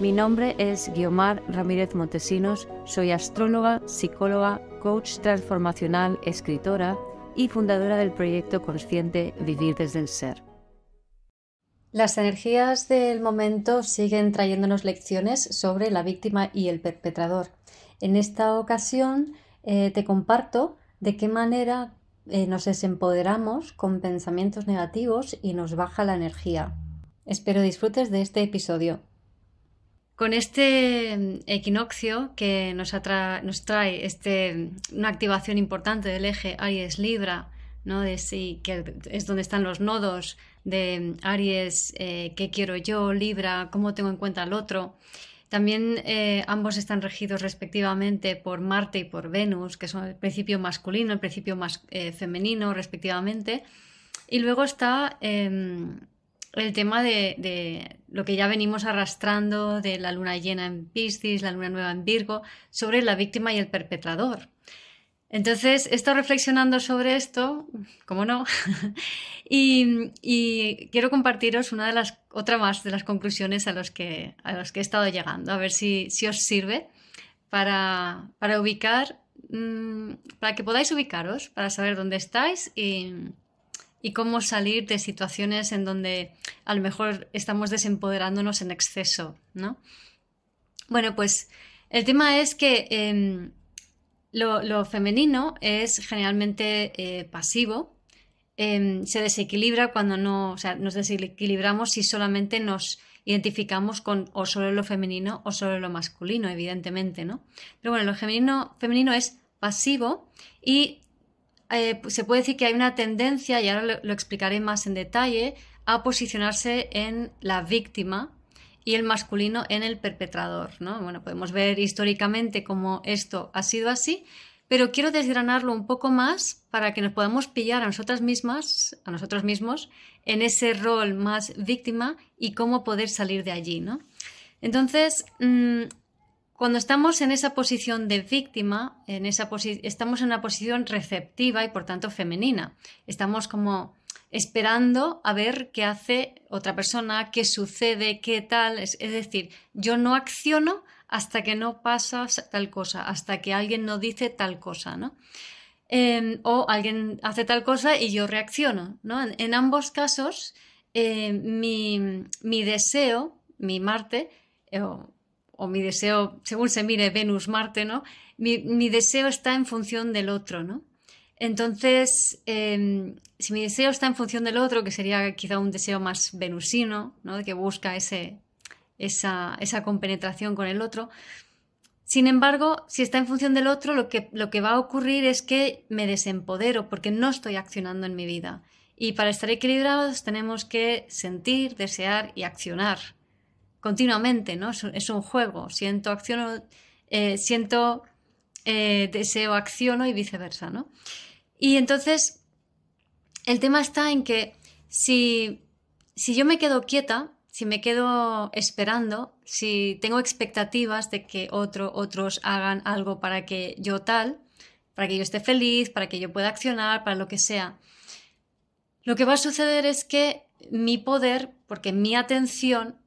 Mi nombre es Guiomar Ramírez Montesinos, soy astróloga, psicóloga, coach transformacional, escritora y fundadora del proyecto consciente Vivir desde el Ser. Las energías del momento siguen trayéndonos lecciones sobre la víctima y el perpetrador. En esta ocasión eh, te comparto de qué manera eh, nos desempoderamos con pensamientos negativos y nos baja la energía. Espero disfrutes de este episodio. Con este mm, equinoccio que nos, trae este, una activación importante del eje Aries-Libra, ¿no? de sí, que es donde están los nodos de mm, Aries, eh, qué quiero yo, Libra, cómo tengo en cuenta al otro. También eh, ambos están regidos respectivamente por Marte y por Venus, que son el principio masculino, el principio eh, femenino, respectivamente. Y luego está em, el tema de, lo que ya venimos arrastrando de la luna llena en Piscis, la luna nueva en Virgo, sobre la víctima y el perpetrador. Entonces, he reflexionando sobre esto, como no, y, quiero compartiros una de las, otra más de las conclusiones a las que, que he estado llegando, a ver si, si os sirve para, para ubicar, mm, para que podáis ubicaros, para saber dónde estáis y, y cómo salir de situaciones en donde a lo mejor estamos desempoderándonos en exceso, ¿no? Bueno, pues el tema es que em, lo, femenino es generalmente eh, pasivo, em, se desequilibra cuando no, o sea, nos desequilibramos si solamente nos identificamos con o solo lo femenino o solo lo masculino, evidentemente, ¿no? Pero bueno, lo femenino, femenino es pasivo y eh, pues se puede decir que hay una tendencia, y ahora lo, explicaré más en detalle, a posicionarse en la víctima y el masculino en el perpetrador. ¿no? Bueno, podemos ver históricamente cómo esto ha sido así, pero quiero desgranarlo un poco más para que nos podamos pillar a nosotras mismas, a nosotros mismos, en ese rol más víctima y cómo poder salir de allí. ¿no? Entonces, mm, cuando estamos en esa posición de víctima, en esa estamos en una posición receptiva y por tanto femenina. Estamos como esperando a ver qué hace otra persona, qué sucede, qué tal. Es, decir, yo no acciono hasta que no pasa tal cosa, hasta que alguien no dice tal cosa, ¿no? Em, o alguien hace tal cosa y yo reacciono, ¿no? En, ambos casos, eh, mi, deseo, mi Marte, eh, o mi deseo, según se mire Venus, Marte, ¿no? Mi, deseo está en función del otro, ¿no? Entonces, em, si mi deseo está en función del otro, que sería quizá un deseo más venusino, ¿no? que busca ese, esa, esa, compenetración con el otro, sin embargo, si está en función del otro, lo que, lo que va a ocurrir es que me desempodero porque no estoy accionando en mi vida. Y para estar equilibrados tenemos que sentir, desear y accionar continuamente, ¿no? Es un, juego. Siento, acciono, eh, siento, eh, deseo, acciono y viceversa, ¿no? Y entonces, el tema está en que si, si yo me quedo quieta, si me quedo esperando, si tengo expectativas de que otro, otros hagan algo para que yo tal, para que yo esté feliz, para que yo pueda accionar, para lo que sea, lo que va a suceder es que mi poder, porque mi atención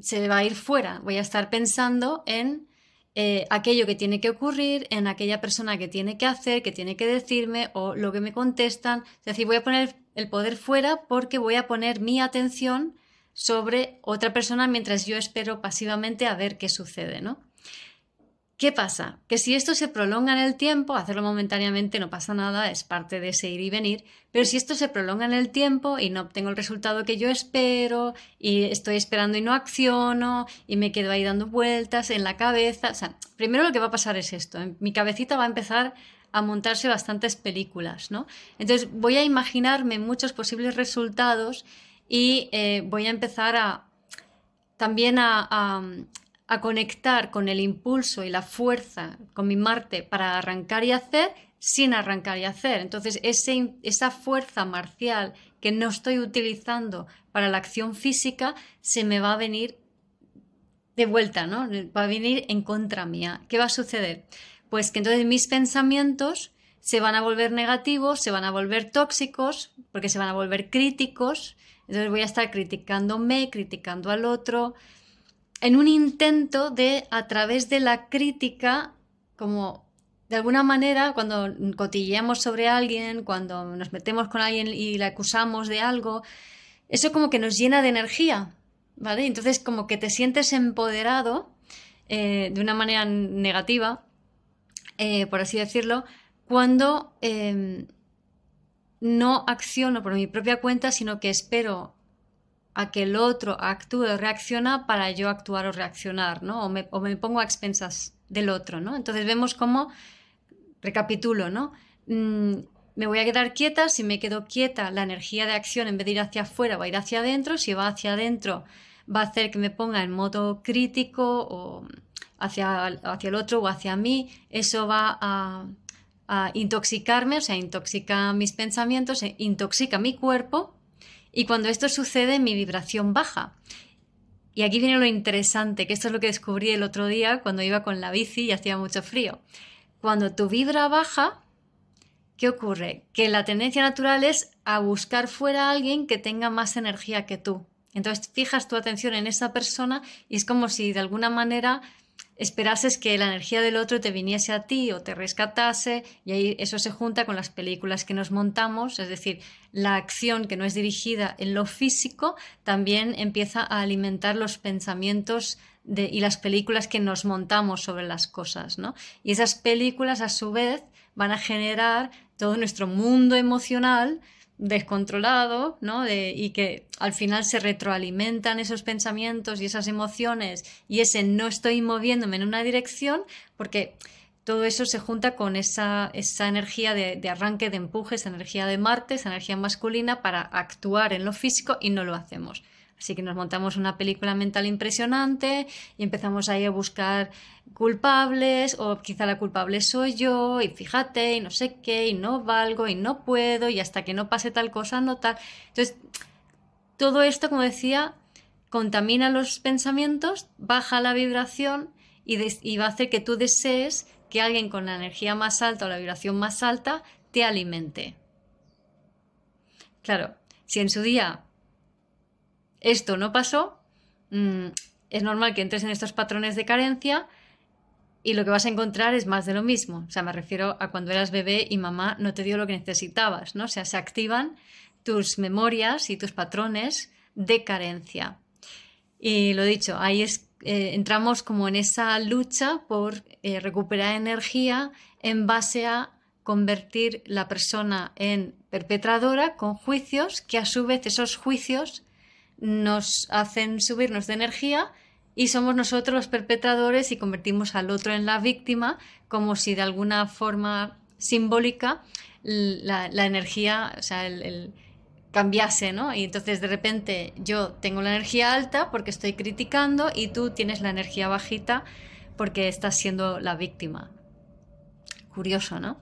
se va a ir fuera. Voy a estar pensando en eh, aquello que tiene que ocurrir, en aquella persona que tiene que hacer, que tiene que decirme o lo que me contestan. Es decir, voy a poner el poder fuera porque voy a poner mi atención sobre otra persona mientras yo espero pasivamente a ver qué sucede, ¿no? ¿Qué pasa? Que si esto se prolonga en el tiempo, hacerlo momentáneamente no pasa nada, es parte de ese ir y venir, pero si esto se prolonga en el tiempo y no obtengo el resultado que yo espero y estoy esperando y no acciono y me quedo ahí dando vueltas en la cabeza, o sea, primero lo que va a pasar es esto, en mi cabecita va a empezar a montarse bastantes películas, ¿no? Entonces voy a imaginarme muchos posibles resultados y eh, voy a empezar a también a conectar con el impulso y la fuerza, con mi Marte, para arrancar y hacer, sin arrancar y hacer. Entonces, esa fuerza marcial que no estoy utilizando para la acción física se me va a venir de vuelta, ¿no? Va a venir en contra mía. ¿Qué va a suceder? Pues que entonces mis pensamientos se van a volver negativos, se van a volver tóxicos, porque se van a volver críticos. Entonces voy a estar criticándome, criticando al otro, en un intento de, a través de la crítica, como de alguna manera, cuando cotilleamos sobre alguien, cuando nos metemos con alguien y le acusamos de algo, eso como que nos llena de energía, ¿vale? Entonces como que te sientes empoderado eh, de una manera negativa, eh, por así decirlo, cuando em, no acciono por mi propia cuenta, sino que espero a que el otro actúe o reacciona para yo actuar o reaccionar, ¿no? O me, pongo a expensas del otro, ¿no? Entonces vemos cómo recapitulo, ¿no? Mm, me voy a quedar quieta, si me quedo quieta, la energía de acción en vez de ir hacia afuera va a ir hacia adentro, si va hacia adentro va a hacer que me ponga en modo crítico o hacia, hacia el otro o hacia mí, eso va a, a intoxicarme, o sea, intoxica mis pensamientos, e intoxica mi cuerpo y cuando esto sucede mi vibración baja. Y aquí viene lo interesante, que esto es lo que descubrí el otro día cuando iba con la bici y hacía mucho frío. Cuando tu vibra baja, ¿qué ocurre? Que la tendencia natural es a buscar fuera a alguien que tenga más energía que tú. Entonces fijas tu atención en esa persona y es como si de alguna manera esperases que la energía del otro te viniese a ti o te rescatase y ahí eso se junta con las películas que nos montamos, es decir, la acción que no es dirigida en lo físico también empieza a alimentar los pensamientos y las películas que nos montamos sobre las cosas, ¿no? Y esas películas, a su vez, van a generar todo nuestro mundo emocional descontrolado, ¿no? y que al final se retroalimentan esos pensamientos y esas emociones y ese no estoy moviéndome en una dirección, porque todo eso se junta con esa, esa energía de, de, arranque, de empuje, esa energía de Marte, esa energía masculina para actuar en lo físico y no lo hacemos. Así que nos montamos una película mental impresionante y empezamos ahí a buscar culpables o quizá la culpable soy yo y fíjate y no sé qué y no valgo y no puedo y hasta que no pase tal cosa no tal. Entonces, todo esto, como decía, contamina los pensamientos, baja la vibración y, y va a hacer que tú desees que alguien con la energía más alta o la vibración más alta te alimente. Claro, si en su día esto no pasó, mm, es normal que entres en estos patrones de carencia y lo que vas a encontrar es más de lo mismo. O sea, me refiero a cuando eras bebé y mamá no te dio lo que necesitabas, ¿no? O sea, se activan tus memorias y tus patrones de carencia. Y lo dicho, ahí es, eh, entramos como en esa lucha por eh, recuperar energía en base a convertir la persona en perpetradora con juicios que a su vez esos juicios nos hacen subirnos de energía y somos nosotros los perpetradores y convertimos al otro en la víctima como si de alguna forma simbólica la, energía, o sea, el, cambiase, ¿no? Y entonces de repente yo tengo la energía alta porque estoy criticando y tú tienes la energía bajita porque estás siendo la víctima. Curioso, ¿no?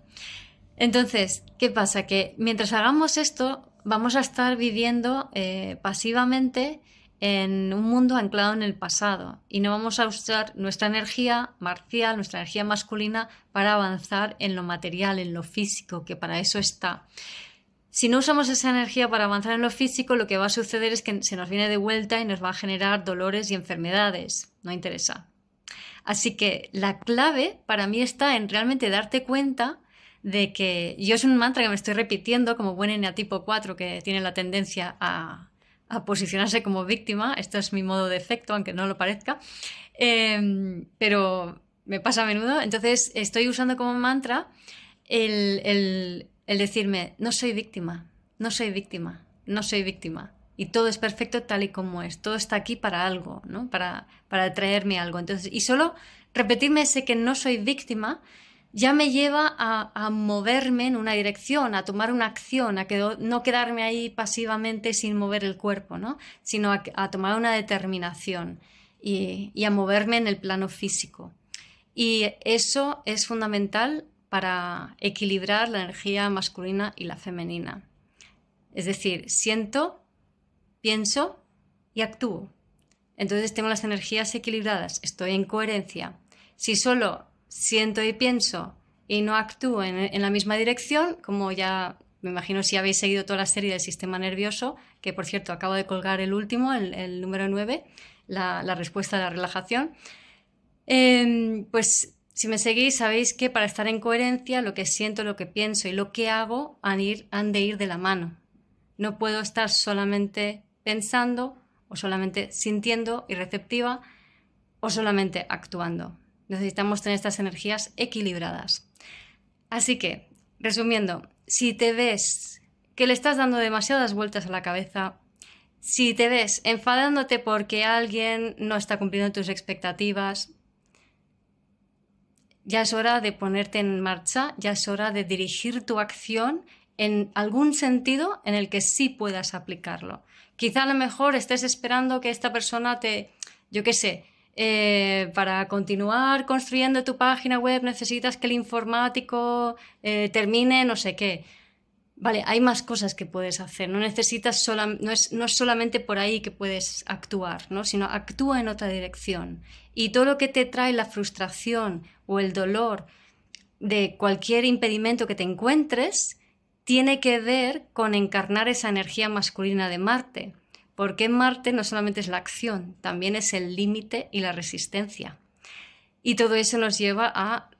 Entonces, ¿qué pasa? Que mientras hagamos esto, vamos a estar viviendo eh, pasivamente en un mundo anclado en el pasado y no vamos a usar nuestra energía marcial, nuestra energía masculina para avanzar en lo material, en lo físico, que para eso está. Si no usamos esa energía para avanzar en lo físico, lo que va a suceder es que se nos viene de vuelta y nos va a generar dolores y enfermedades. No interesa. Así que la clave para mí está en realmente darte cuenta de que yo es un mantra que me estoy repitiendo como buen eneatipo 4 que tiene la tendencia a, posicionarse como víctima. Esto es mi modo de efecto, aunque no lo parezca. Em, pero me pasa a menudo. Entonces estoy usando como mantra el, decirme, no soy víctima, no soy víctima, no soy víctima. Y todo es perfecto tal y como es. Todo está aquí para algo, ¿no? Para, para traerme algo. Entonces, y solo repetirme ese que no soy víctima ya me lleva a, moverme en una dirección, a tomar una acción, a no quedarme ahí pasivamente sin mover el cuerpo, ¿no? sino a, tomar una determinación. y, a moverme en el plano físico. Y eso es fundamental para equilibrar la energía masculina y la femenina. Es decir, siento, pienso y actúo. Entonces tengo las energías equilibradas, estoy en coherencia. Si solo siento y pienso y no actúo en, la misma dirección, como ya me imagino si habéis seguido toda la serie del sistema nervioso, que por cierto acabo de colgar el último, el, número 9, la, respuesta a la relajación, em, pues si me seguís sabéis que para estar en coherencia lo que siento, lo que pienso y lo que hago han, han de ir de la mano. No puedo estar solamente pensando o solamente sintiendo y receptiva o solamente actuando. Necesitamos tener estas energías equilibradas. Así que, resumiendo, si te ves que le estás dando demasiadas vueltas a la cabeza, si te ves enfadándote porque alguien no está cumpliendo tus expectativas, ya es hora de ponerte en marcha, ya es hora de dirigir tu acción en algún sentido en el que sí puedas aplicarlo. Quizá a lo mejor estés esperando que esta persona te, yo qué sé, eh, para continuar construyendo tu página web necesitas que el informático eh, termine no sé qué. Vale, hay más cosas que puedes hacer. No necesitas no, es, no es solamente por ahí que puedes actuar, ¿no? sino actúa en otra dirección. Y todo lo que te trae la frustración o el dolor de cualquier impedimento que te encuentres tiene que ver con encarnar esa energía masculina de Marte. Porque Marte no solamente es la acción, también es el límite y la resistencia. Y todo eso nos lleva a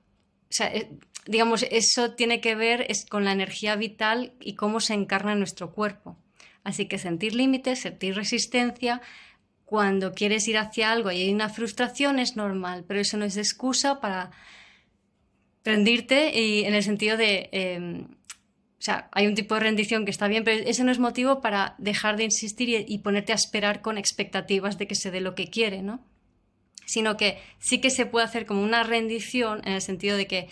eh, digamos, eso tiene que ver con la energía vital y cómo se encarna en nuestro cuerpo. Así que sentir límites, sentir resistencia, cuando quieres ir hacia algo y hay una frustración es normal, pero eso no es excusa para rendirte y en el sentido de, em, o sea, hay un tipo de rendición que está bien, pero ese no es motivo para dejar de insistir y, y ponerte a esperar con expectativas de que se dé lo que quiere, ¿no? sino que sí que se puede hacer como una rendición en el sentido de que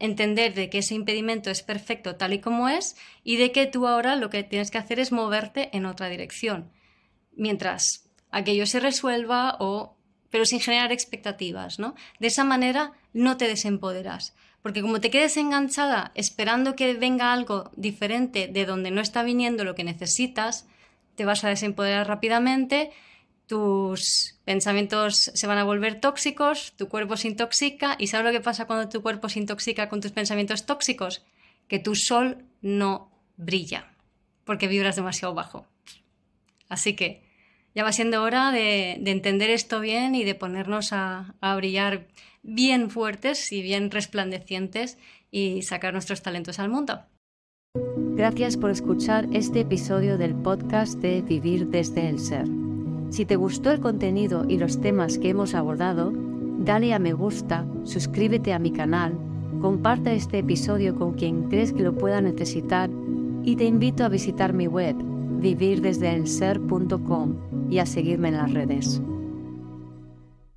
entender de que ese impedimento es perfecto tal y como es y de que tú ahora lo que tienes que hacer es moverte en otra dirección, mientras aquello se resuelva o pero sin generar expectativas, ¿no? De esa manera no te desempoderas, porque como te quedes enganchada esperando que venga algo diferente de donde no está viniendo lo que necesitas, te vas a desempoderar rápidamente tus pensamientos se van a volver tóxicos, tu cuerpo se intoxica y ¿sabes lo que pasa cuando tu cuerpo se intoxica con tus pensamientos tóxicos? Que tu sol no brilla porque vibras demasiado bajo. Así que ya va siendo hora de, entender esto bien y de ponernos a, brillar bien fuertes y bien resplandecientes y sacar nuestros talentos al mundo. Gracias por escuchar este episodio del podcast de Vivir desde el Ser. Si te gustó el contenido y los temas que hemos abordado, dale a me gusta, suscríbete a mi canal, comparte este episodio con quien crees que lo pueda necesitar y te invito a visitar mi web vivirdesdeelser.com y a seguirme en las redes.